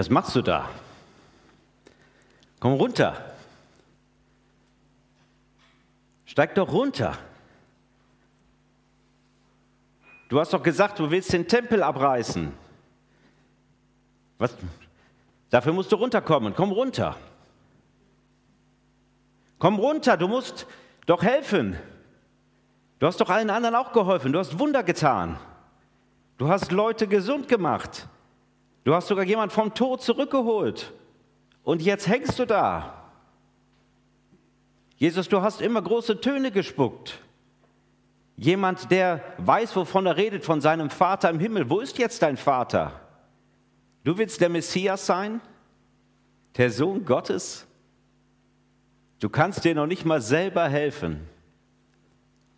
Was machst du da? Komm runter. Steig doch runter. Du hast doch gesagt, du willst den Tempel abreißen. Was? Dafür musst du runterkommen. Komm runter. Komm runter, du musst doch helfen. Du hast doch allen anderen auch geholfen. Du hast Wunder getan. Du hast Leute gesund gemacht. Du hast sogar jemand vom Tod zurückgeholt. Und jetzt hängst du da. Jesus, du hast immer große Töne gespuckt. Jemand, der weiß, wovon er redet, von seinem Vater im Himmel. Wo ist jetzt dein Vater? Du willst der Messias sein? Der Sohn Gottes? Du kannst dir noch nicht mal selber helfen.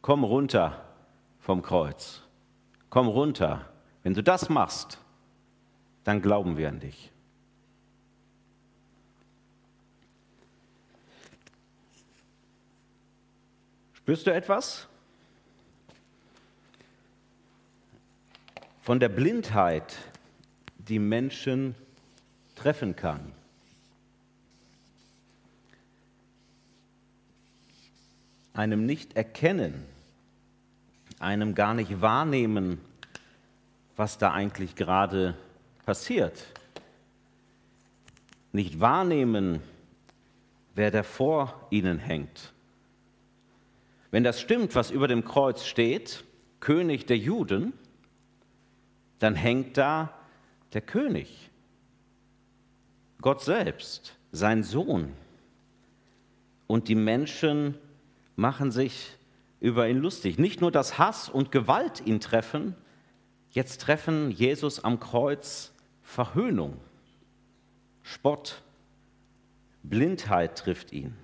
Komm runter vom Kreuz. Komm runter. Wenn du das machst, dann glauben wir an dich. Spürst du etwas? Von der Blindheit, die Menschen treffen kann. Einem nicht erkennen, einem gar nicht wahrnehmen, was da eigentlich gerade passiert. Nicht wahrnehmen, wer da vor ihnen hängt. Wenn das stimmt, was über dem Kreuz steht, König der Juden, dann hängt da der König, Gott selbst, sein Sohn. Und die Menschen machen sich über ihn lustig. Nicht nur, dass Hass und Gewalt ihn treffen, jetzt treffen Jesus am Kreuz Verhöhnung, Spott, Blindheit trifft ihn.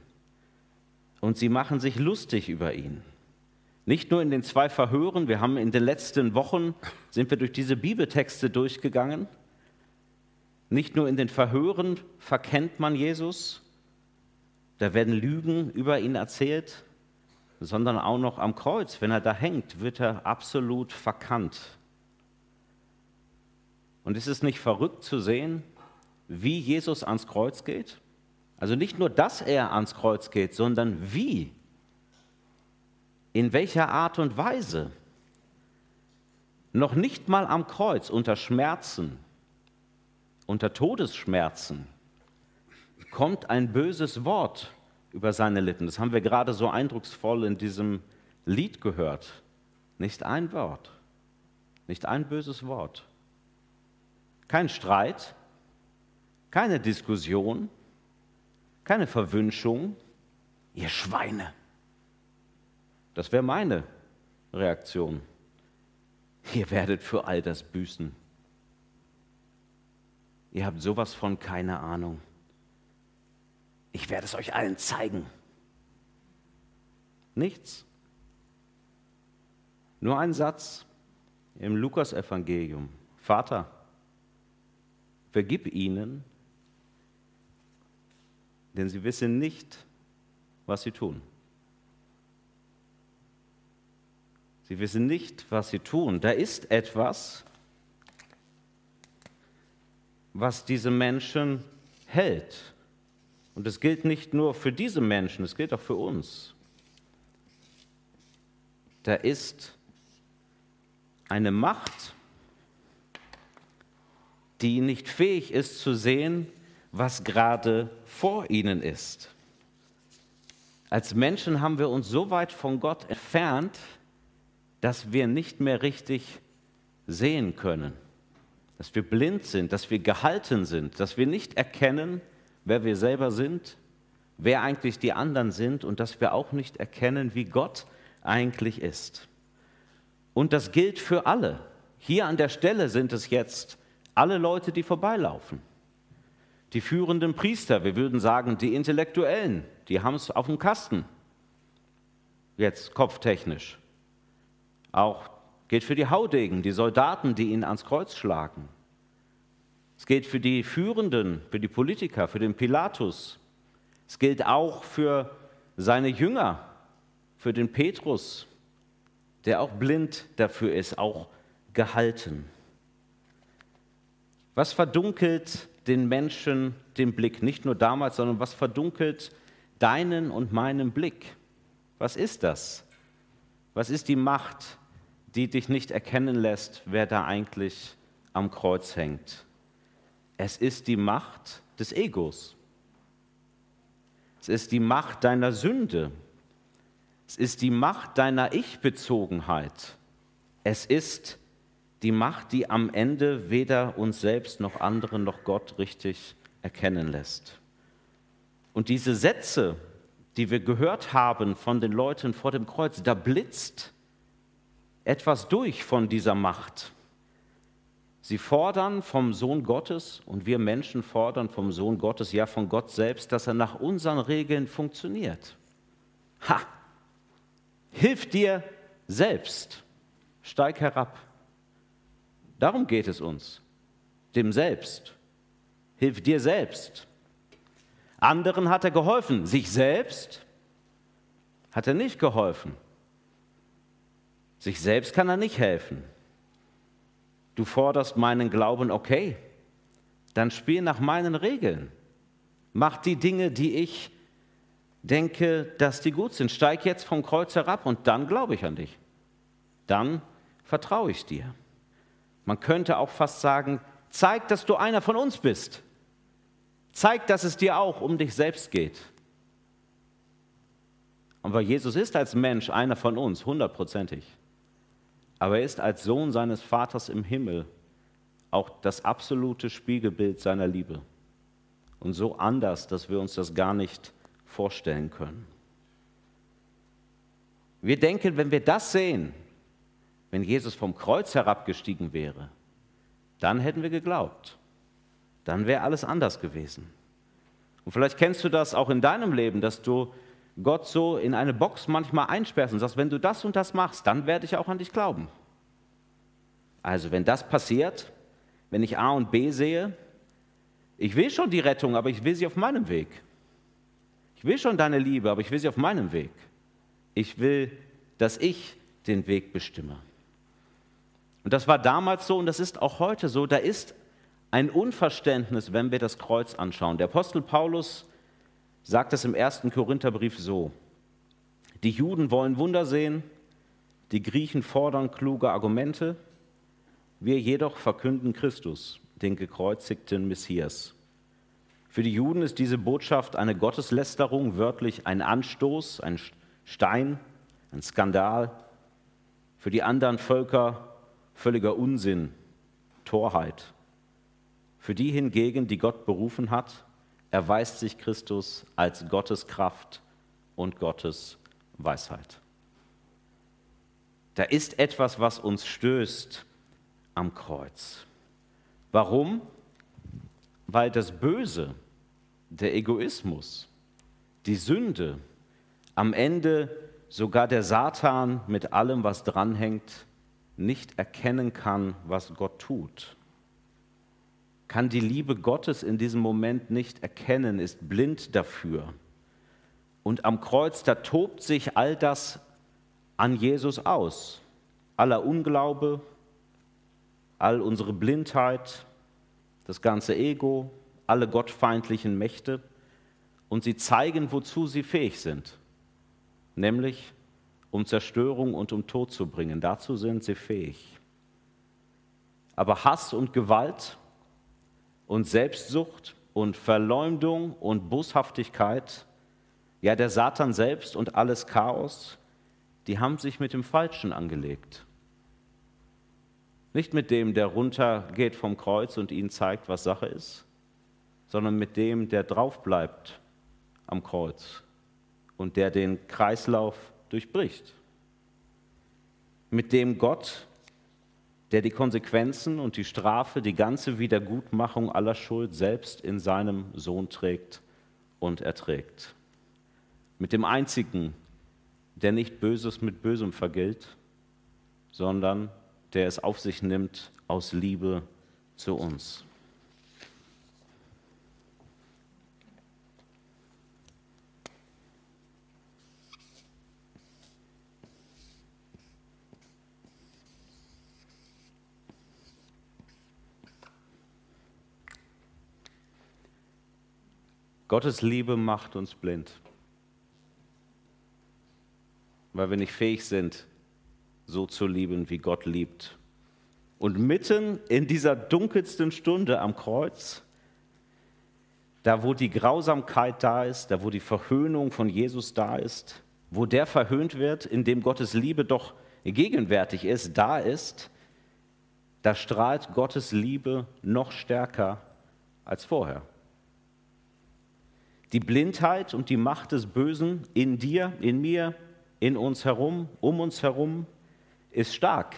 Und sie machen sich lustig über ihn. Nicht nur in den zwei Verhören, wir haben in den letzten Wochen, sind wir durch diese Bibeltexte durchgegangen. Nicht nur in den Verhören verkennt man Jesus, da werden Lügen über ihn erzählt, sondern auch noch am Kreuz, wenn er da hängt, wird er absolut verkannt. Und ist es nicht verrückt zu sehen, wie Jesus ans Kreuz geht? Also nicht nur, dass er ans Kreuz geht, sondern wie in welcher Art und Weise? Noch nicht mal am Kreuz, unter Schmerzen, unter Todesschmerzen, kommt ein böses Wort über seine Lippen. Das haben wir gerade so eindrucksvoll in diesem Lied gehört. Nicht ein Wort, nicht ein böses Wort. Kein Streit, keine Diskussion, keine Verwünschung. Ihr Schweine. Das wäre meine Reaktion. Ihr werdet für all das büßen. Ihr habt sowas von keine Ahnung. Ich werde es euch allen zeigen. Nichts. Nur ein Satz im Lukasevangelium. Vater, vergib ihnen, denn sie wissen nicht, was sie tun. Sie wissen nicht, was sie tun. Da ist etwas, was diese Menschen hält. Und es gilt nicht nur für diese Menschen, es gilt auch für uns. Da ist eine Macht, die nicht fähig ist zu sehen, was gerade vor ihnen ist. Als Menschen haben wir uns so weit von Gott entfernt, dass wir nicht mehr richtig sehen können, dass wir blind sind, dass wir gehalten sind, dass wir nicht erkennen, wer wir selber sind, wer eigentlich die anderen sind und dass wir auch nicht erkennen, wie Gott eigentlich ist. Und das gilt für alle. Hier an der Stelle sind es jetzt alle Leute, die vorbeilaufen. Die führenden Priester, wir würden sagen, die Intellektuellen, die haben es auf dem Kasten. Jetzt kopftechnisch. Auch gilt für die Haudegen, die Soldaten, die ihn ans Kreuz schlagen. Es gilt für die Führenden, für die Politiker, für den Pilatus. Es gilt auch für seine Jünger, für den Petrus, der auch blind dafür ist, auch gehalten. Was verdunkelt den Menschen den Blick? Nicht nur damals, sondern was verdunkelt deinen und meinen Blick? Was ist das? Was ist die Macht, die dich nicht erkennen lässt, wer da eigentlich am Kreuz hängt? Es ist die Macht des Egos. Es ist die Macht deiner Sünde. Es ist die Macht deiner Ich-Bezogenheit. Es ist die Macht, die am Ende weder uns selbst noch andere noch Gott richtig erkennen lässt. Und diese Sätze, die wir gehört haben von den Leuten vor dem Kreuz, da blitzt etwas durch von dieser Macht. Sie fordern vom Sohn Gottes und wir Menschen fordern vom Sohn Gottes, ja von Gott selbst, dass er nach unseren Regeln funktioniert. Ha! Hilf dir selbst. Steig herab. Darum geht es uns. Dem Selbst. Hilf dir selbst. Anderen hat er geholfen. Sich selbst hat er nicht geholfen. Sich selbst kann er nicht helfen. Du forderst meinen Glauben, okay, dann spiel nach meinen Regeln. Mach die Dinge, die ich denke, dass die gut sind. Steig jetzt vom Kreuz herab und dann glaube ich an dich. Dann vertraue ich dir. Man könnte auch fast sagen, zeig, dass du einer von uns bist. Zeig, dass es dir auch um dich selbst geht. Aber Jesus ist als Mensch einer von uns, hundertprozentig. Aber er ist als Sohn seines Vaters im Himmel auch das absolute Spiegelbild seiner Liebe. Und so anders, dass wir uns das gar nicht vorstellen können. Wir denken, wenn wir das sehen, wenn Jesus vom Kreuz herabgestiegen wäre, dann hätten wir geglaubt. Dann wäre alles anders gewesen. Und vielleicht kennst du das auch in deinem Leben, dass du Gott so in eine Box manchmal einsperrst und sagst, wenn du das und das machst, dann werde ich auch an dich glauben. Also wenn das passiert, wenn ich A und B sehe, ich will schon die Rettung, aber ich will sie auf meinem Weg. Ich will schon deine Liebe, aber ich will sie auf meinem Weg. Ich will, dass ich den Weg bestimme. Und das war damals so und das ist auch heute so. Da ist ein Unverständnis, wenn wir das Kreuz anschauen. Der Apostel Paulus sagt es im ersten Korintherbrief so. Die Juden wollen Wunder sehen, die Griechen fordern kluge Argumente, wir jedoch verkünden Christus, den gekreuzigten Messias. Für die Juden ist diese Botschaft eine Gotteslästerung, wörtlich ein Anstoß, ein Stein, ein Skandal. Für die anderen Völker völliger Unsinn, Torheit. Für die hingegen, die Gott berufen hat, erweist sich Christus als Gottes Kraft und Gottes Weisheit. Da ist etwas, was uns stößt am Kreuz. Warum? Weil das Böse, der Egoismus, die Sünde, am Ende sogar der Satan mit allem, was dranhängt, nicht erkennen kann, was Gott tut, kann die Liebe Gottes in diesem Moment nicht erkennen, ist blind dafür. Und am Kreuz, da tobt sich all das an Jesus aus. Aller Unglaube, all unsere Blindheit, das ganze Ego, alle gottfeindlichen Mächte. Und sie zeigen, wozu sie fähig sind, nämlich um Zerstörung und um Tod zu bringen. Dazu sind sie fähig. Aber Hass und Gewalt und Selbstsucht und Verleumdung und Boshaftigkeit, ja der Satan selbst und alles Chaos, die haben sich mit dem Falschen angelegt. Nicht mit dem, der runtergeht vom Kreuz und ihnen zeigt, was Sache ist, sondern mit dem, der draufbleibt am Kreuz und der den Kreislauf durchbricht. Mit dem Gott, der die Konsequenzen und die Strafe, die ganze Wiedergutmachung aller Schuld selbst in seinem Sohn trägt und erträgt. Mit dem einzigen, der nicht Böses mit Bösem vergilt, sondern der es auf sich nimmt aus Liebe zu uns. Gottes Liebe macht uns blind, weil wir nicht fähig sind, so zu lieben, wie Gott liebt. Und mitten in dieser dunkelsten Stunde am Kreuz, da wo die Grausamkeit da ist, da wo die Verhöhnung von Jesus da ist, wo der verhöhnt wird, in dem Gottes Liebe doch gegenwärtig ist, da ist, da strahlt Gottes Liebe noch stärker als vorher. Die Blindheit und die Macht des Bösen in dir, in mir, in uns herum, um uns herum, ist stark.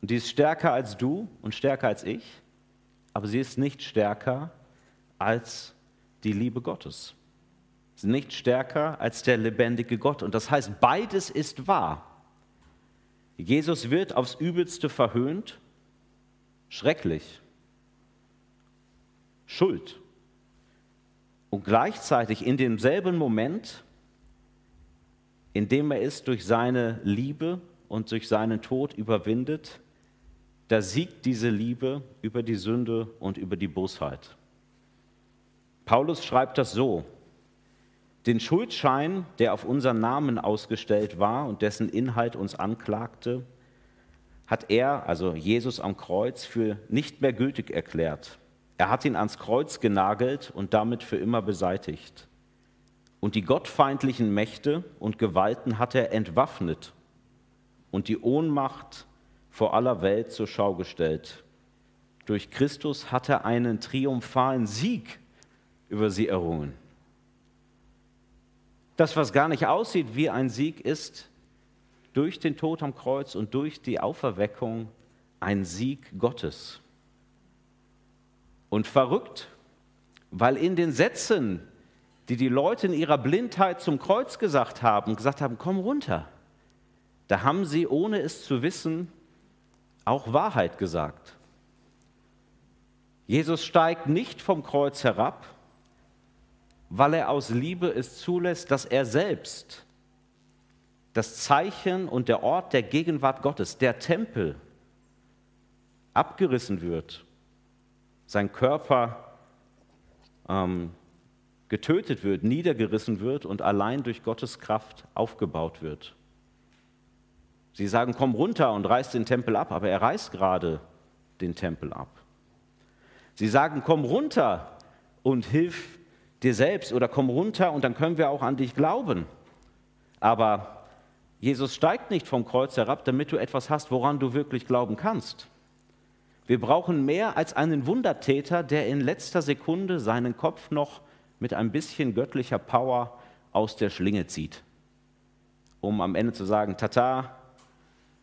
Und die ist stärker als du und stärker als ich, aber sie ist nicht stärker als die Liebe Gottes. Sie ist nicht stärker als der lebendige Gott. Und das heißt, beides ist wahr. Jesus wird aufs übelste verhöhnt, schrecklich, Schuld. Und gleichzeitig in demselben Moment, in dem er es durch seine Liebe und durch seinen Tod überwindet, da siegt diese Liebe über die Sünde und über die Bosheit. Paulus schreibt das so, den Schuldschein, der auf unseren Namen ausgestellt war und dessen Inhalt uns anklagte, hat er, also Jesus am Kreuz, für nicht mehr gültig erklärt. Er hat ihn ans Kreuz genagelt und damit für immer beseitigt. Und die gottfeindlichen Mächte und Gewalten hat er entwaffnet und die Ohnmacht vor aller Welt zur Schau gestellt. Durch Christus hat er einen triumphalen Sieg über sie errungen. Das, was gar nicht aussieht wie ein Sieg, ist durch den Tod am Kreuz und durch die Auferweckung ein Sieg Gottes. Und verrückt, weil in den Sätzen, die die Leute in ihrer Blindheit zum Kreuz gesagt haben, gesagt haben, komm runter, da haben sie, ohne es zu wissen, auch Wahrheit gesagt. Jesus steigt nicht vom Kreuz herab, weil er aus Liebe es zulässt, dass er selbst das Zeichen und der Ort der Gegenwart Gottes, der Tempel, abgerissen wird, sein Körper ähm, getötet wird, niedergerissen wird und allein durch Gottes Kraft aufgebaut wird. Sie sagen, komm runter und reiß den Tempel ab, aber er reißt gerade den Tempel ab. Sie sagen, komm runter und hilf dir selbst oder komm runter und dann können wir auch an dich glauben. Aber Jesus steigt nicht vom Kreuz herab, damit du etwas hast, woran du wirklich glauben kannst. Wir brauchen mehr als einen Wundertäter, der in letzter Sekunde seinen Kopf noch mit ein bisschen göttlicher Power aus der Schlinge zieht, um am Ende zu sagen, tata,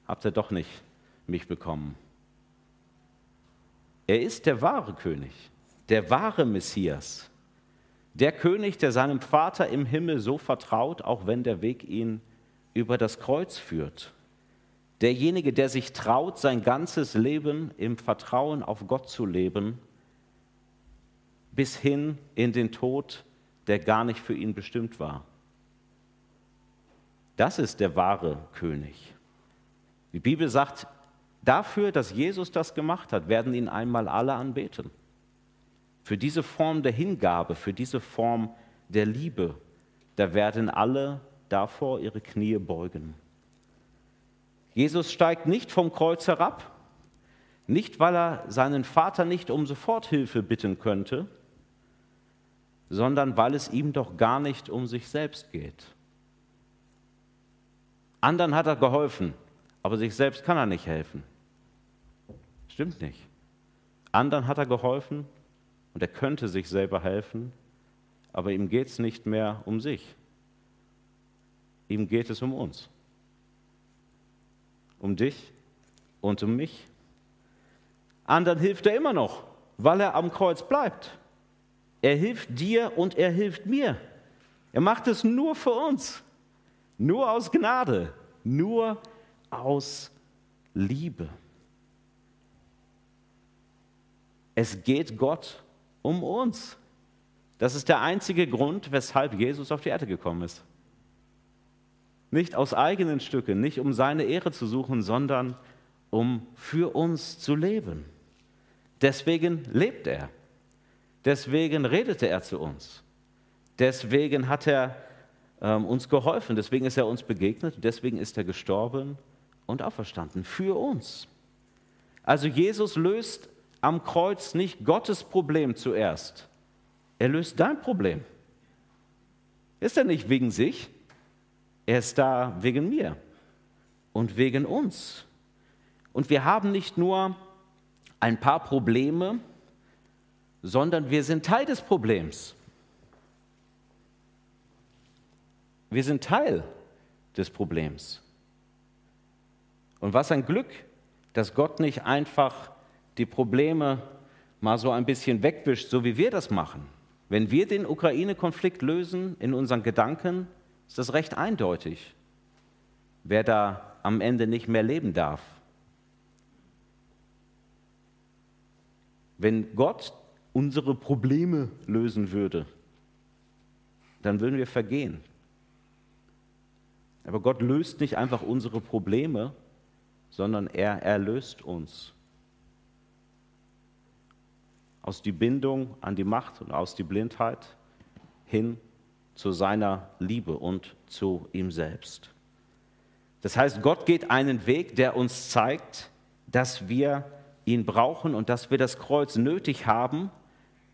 habt ihr doch nicht mich bekommen. Er ist der wahre König, der wahre Messias. Der König, der seinem Vater im Himmel so vertraut, auch wenn der Weg ihn über das Kreuz führt. Derjenige, der sich traut, sein ganzes Leben im Vertrauen auf Gott zu leben, bis hin in den Tod, der gar nicht für ihn bestimmt war. Das ist der wahre König. Die Bibel sagt, dafür, dass Jesus das gemacht hat, werden ihn einmal alle anbeten für diese Form der Hingabe, für diese Form der Liebe, da werden alle davor ihre Knie beugen. Jesus steigt nicht vom Kreuz herab, nicht weil er seinen Vater nicht um Soforthilfe bitten könnte, sondern weil es ihm doch gar nicht um sich selbst geht. Anderen hat er geholfen, aber sich selbst kann er nicht helfen. Stimmt nicht. Anderen hat er geholfen, und er könnte sich selber helfen, aber ihm geht es nicht mehr um sich. Ihm geht es um uns. Um dich und um mich. Anderen hilft er immer noch, weil er am Kreuz bleibt. Er hilft dir und er hilft mir. Er macht es nur für uns. Nur aus Gnade. Nur aus Liebe. Es geht Gott um uns. Das ist der einzige Grund, weshalb Jesus auf die Erde gekommen ist. Nicht aus eigenen Stücken, nicht um seine Ehre zu suchen, sondern um für uns zu leben. Deswegen lebt er. Deswegen redete er zu uns. Deswegen hat er ähm, uns geholfen. Deswegen ist er uns begegnet. Deswegen ist er gestorben und auferstanden. Für uns. Also Jesus löst am Kreuz nicht Gottes Problem zuerst. Er löst dein Problem. Ist er nicht wegen sich? Er ist da wegen mir und wegen uns. Und wir haben nicht nur ein paar Probleme, sondern wir sind Teil des Problems. Wir sind Teil des Problems. Und was ein Glück, dass Gott nicht einfach die Probleme mal so ein bisschen wegwischt, so wie wir das machen. Wenn wir den Ukraine-Konflikt lösen in unseren Gedanken, ist das recht eindeutig, wer da am Ende nicht mehr leben darf. Wenn Gott unsere Probleme lösen würde, dann würden wir vergehen. Aber Gott löst nicht einfach unsere Probleme, sondern er erlöst uns aus die Bindung an die Macht und aus die Blindheit hin zu seiner Liebe und zu ihm selbst. Das heißt, Gott geht einen Weg, der uns zeigt, dass wir ihn brauchen und dass wir das Kreuz nötig haben.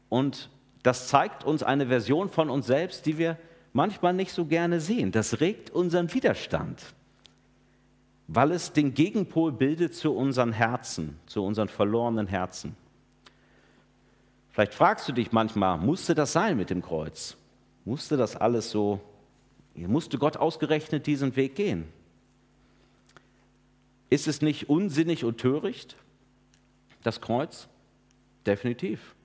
Und das zeigt uns eine Version von uns selbst, die wir manchmal nicht so gerne sehen. Das regt unseren Widerstand, weil es den Gegenpol bildet zu unseren Herzen, zu unseren verlorenen Herzen. Vielleicht fragst du dich manchmal, musste das sein mit dem Kreuz? Musste das alles so, musste Gott ausgerechnet diesen Weg gehen? Ist es nicht unsinnig und töricht, das Kreuz? Definitiv.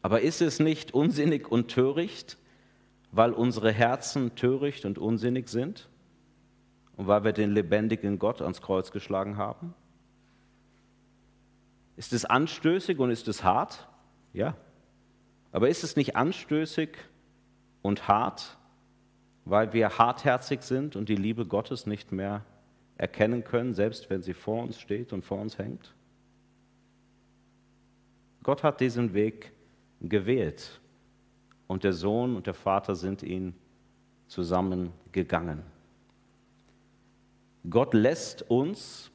Aber ist es nicht unsinnig und töricht, weil unsere Herzen töricht und unsinnig sind und weil wir den lebendigen Gott ans Kreuz geschlagen haben? Ist es anstößig und ist es hart? Ja. Aber ist es nicht anstößig und hart, weil wir hartherzig sind und die Liebe Gottes nicht mehr erkennen können, selbst wenn sie vor uns steht und vor uns hängt? Gott hat diesen Weg gewählt und der Sohn und der Vater sind ihn zusammengegangen. Gott lässt uns,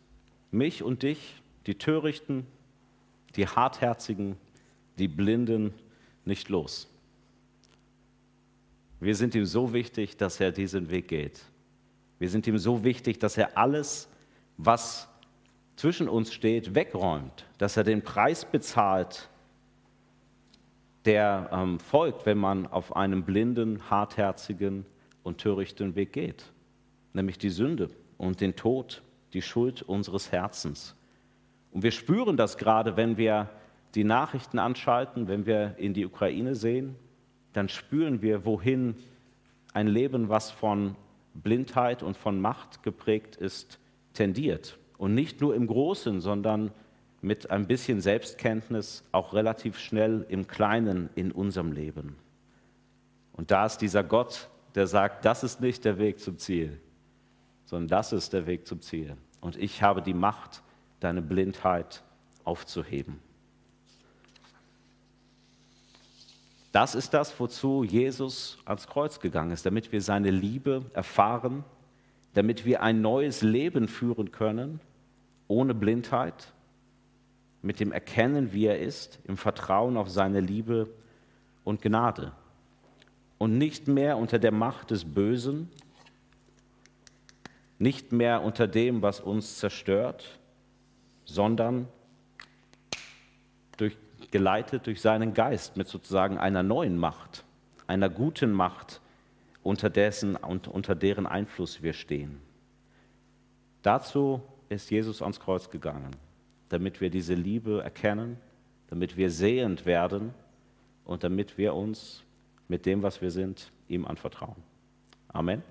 mich und dich, die Törichten, die Hartherzigen, die Blinden nicht los. Wir sind ihm so wichtig, dass er diesen Weg geht. Wir sind ihm so wichtig, dass er alles, was zwischen uns steht, wegräumt, dass er den Preis bezahlt, der ähm, folgt, wenn man auf einem blinden, hartherzigen und törichten Weg geht, nämlich die Sünde und den Tod, die Schuld unseres Herzens. Und wir spüren das gerade, wenn wir die Nachrichten anschalten, wenn wir in die Ukraine sehen, dann spüren wir, wohin ein Leben, was von Blindheit und von Macht geprägt ist, tendiert. Und nicht nur im Großen, sondern mit ein bisschen Selbstkenntnis auch relativ schnell im Kleinen in unserem Leben. Und da ist dieser Gott, der sagt, das ist nicht der Weg zum Ziel, sondern das ist der Weg zum Ziel. Und ich habe die Macht, deine Blindheit aufzuheben. Das ist das, wozu Jesus ans Kreuz gegangen ist, damit wir seine Liebe erfahren, damit wir ein neues Leben führen können, ohne Blindheit, mit dem Erkennen, wie er ist, im Vertrauen auf seine Liebe und Gnade. Und nicht mehr unter der Macht des Bösen, nicht mehr unter dem, was uns zerstört, sondern durch geleitet durch seinen Geist mit sozusagen einer neuen Macht, einer guten Macht, unter, dessen, unter deren Einfluss wir stehen. Dazu ist Jesus ans Kreuz gegangen, damit wir diese Liebe erkennen, damit wir sehend werden und damit wir uns mit dem, was wir sind, ihm anvertrauen. Amen.